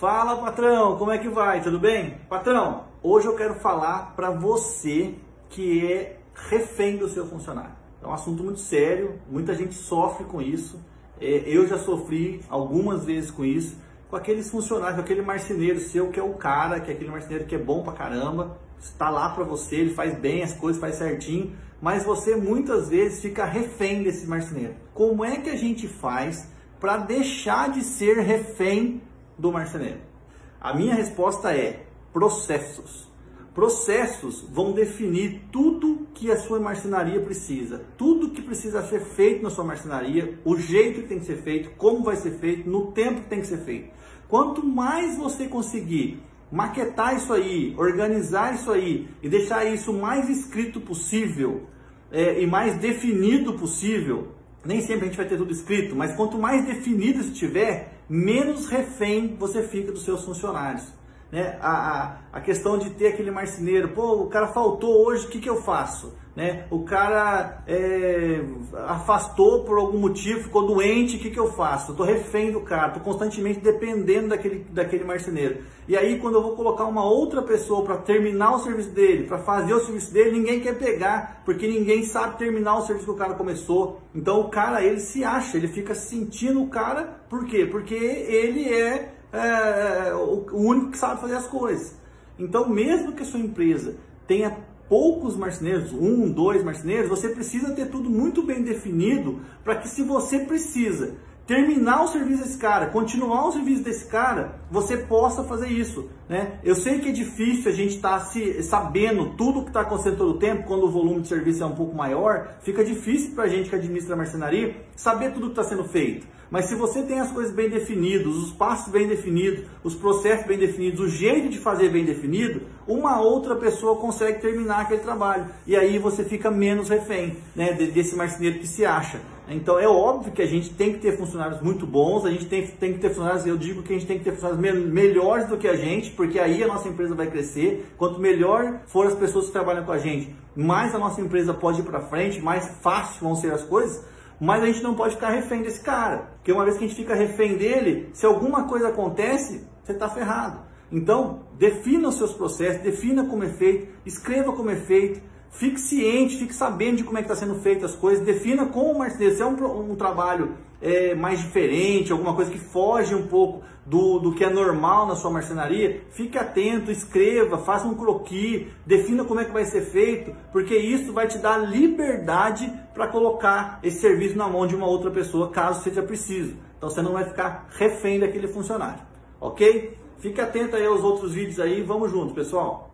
Fala patrão, como é que vai? Tudo bem? Patrão, hoje eu quero falar para você que é refém do seu funcionário. É um assunto muito sério, muita gente sofre com isso. É, eu já sofri algumas vezes com isso, com aqueles funcionários, com aquele marceneiro seu que é o cara, que é aquele marceneiro que é bom pra caramba, está lá para você, ele faz bem as coisas, faz certinho, mas você muitas vezes fica refém desse marceneiro. Como é que a gente faz para deixar de ser refém do marceneiro? A minha resposta é processos. Processos vão definir tudo que a sua marcenaria precisa, tudo que precisa ser feito na sua marcenaria, o jeito que tem que ser feito, como vai ser feito, no tempo que tem que ser feito. Quanto mais você conseguir maquetar isso aí, organizar isso aí e deixar isso mais escrito possível é, e mais definido possível, nem sempre a gente vai ter tudo escrito, mas quanto mais definido estiver, menos refém você fica dos seus funcionários. Né? A, a, a questão de ter aquele marceneiro, pô, o cara faltou hoje, o que, que eu faço? Né? O cara é, afastou por algum motivo, ficou doente, o que, que eu faço? Estou refém do cara, estou constantemente dependendo daquele, daquele marceneiro. E aí, quando eu vou colocar uma outra pessoa para terminar o serviço dele, para fazer o serviço dele, ninguém quer pegar, porque ninguém sabe terminar o serviço que o cara começou. Então, o cara, ele se acha, ele fica sentindo o cara, por quê? Porque ele é, é o único que sabe fazer as coisas. Então, mesmo que a sua empresa tenha poucos marceneiros, um, dois marceneiros, você precisa ter tudo muito bem definido para que se você precisa terminar o serviço desse cara, continuar o serviço desse cara, você possa fazer isso, né? Eu sei que é difícil a gente estar tá sabendo tudo o que está acontecendo todo o tempo, quando o volume de serviço é um pouco maior, fica difícil para a gente que administra a marcenaria saber tudo o que está sendo feito. Mas se você tem as coisas bem definidas, os passos bem definidos, os processos bem definidos, o jeito de fazer bem definido, uma outra pessoa consegue terminar aquele trabalho. E aí você fica menos refém né, desse marceneiro que se acha. Então é óbvio que a gente tem que ter funcionários muito bons, a gente tem, tem que ter funcionários, eu digo que a gente tem que ter funcionários me, melhores do que a gente, porque aí a nossa empresa vai crescer. Quanto melhor for as pessoas que trabalham com a gente, mais a nossa empresa pode ir para frente, mais fácil vão ser as coisas. Mas a gente não pode ficar refém desse cara, porque uma vez que a gente fica refém dele, se alguma coisa acontece, você está ferrado. Então, defina os seus processos, defina como é feito, escreva como é feito, Fique ciente, fique sabendo de como é que está sendo feito as coisas, defina como marceneiro. Se é um, um trabalho é, mais diferente, alguma coisa que foge um pouco do, do que é normal na sua marcenaria, fique atento, escreva, faça um croquis, defina como é que vai ser feito, porque isso vai te dar liberdade para colocar esse serviço na mão de uma outra pessoa, caso seja preciso. Então você não vai ficar refém daquele funcionário, ok? Fique atento aí aos outros vídeos aí, vamos juntos, pessoal!